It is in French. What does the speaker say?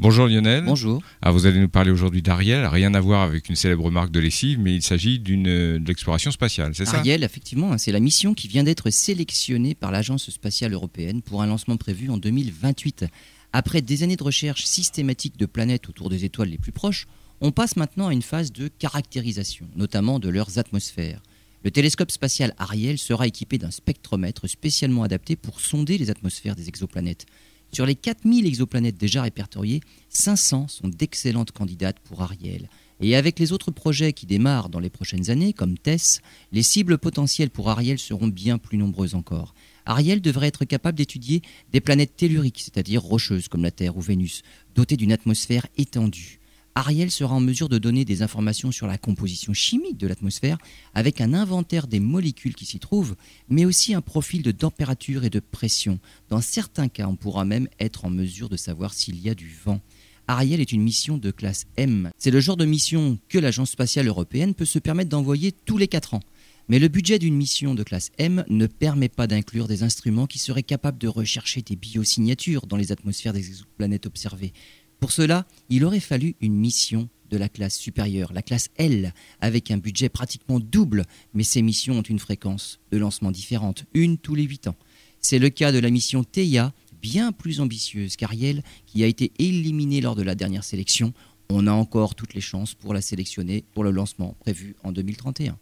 Bonjour Lionel. Bonjour. Ah, vous allez nous parler aujourd'hui d'Ariel, rien à voir avec une célèbre marque de lessive, mais il s'agit d'une de l'exploration spatiale, c'est ça? Ariel, effectivement, hein, c'est la mission qui vient d'être sélectionnée par l'Agence spatiale européenne pour un lancement prévu en 2028. Après des années de recherche systématique de planètes autour des étoiles les plus proches, on passe maintenant à une phase de caractérisation, notamment de leurs atmosphères. Le télescope spatial Ariel sera équipé d'un spectromètre spécialement adapté pour sonder les atmosphères des exoplanètes. Sur les 4000 exoplanètes déjà répertoriées, 500 sont d'excellentes candidates pour Ariel. Et avec les autres projets qui démarrent dans les prochaines années, comme TESS, les cibles potentielles pour Ariel seront bien plus nombreuses encore. Ariel devrait être capable d'étudier des planètes telluriques, c'est-à-dire rocheuses comme la Terre ou Vénus, dotées d'une atmosphère étendue. Ariel sera en mesure de donner des informations sur la composition chimique de l'atmosphère avec un inventaire des molécules qui s'y trouvent, mais aussi un profil de température et de pression. Dans certains cas, on pourra même être en mesure de savoir s'il y a du vent. Ariel est une mission de classe M. C'est le genre de mission que l'Agence spatiale européenne peut se permettre d'envoyer tous les 4 ans. Mais le budget d'une mission de classe M ne permet pas d'inclure des instruments qui seraient capables de rechercher des biosignatures dans les atmosphères des exoplanètes observées. Pour cela, il aurait fallu une mission de la classe supérieure, la classe L, avec un budget pratiquement double, mais ces missions ont une fréquence de lancement différente, une tous les 8 ans. C'est le cas de la mission TEIA, bien plus ambitieuse qu'Ariel, qui a été éliminée lors de la dernière sélection. On a encore toutes les chances pour la sélectionner pour le lancement prévu en 2031.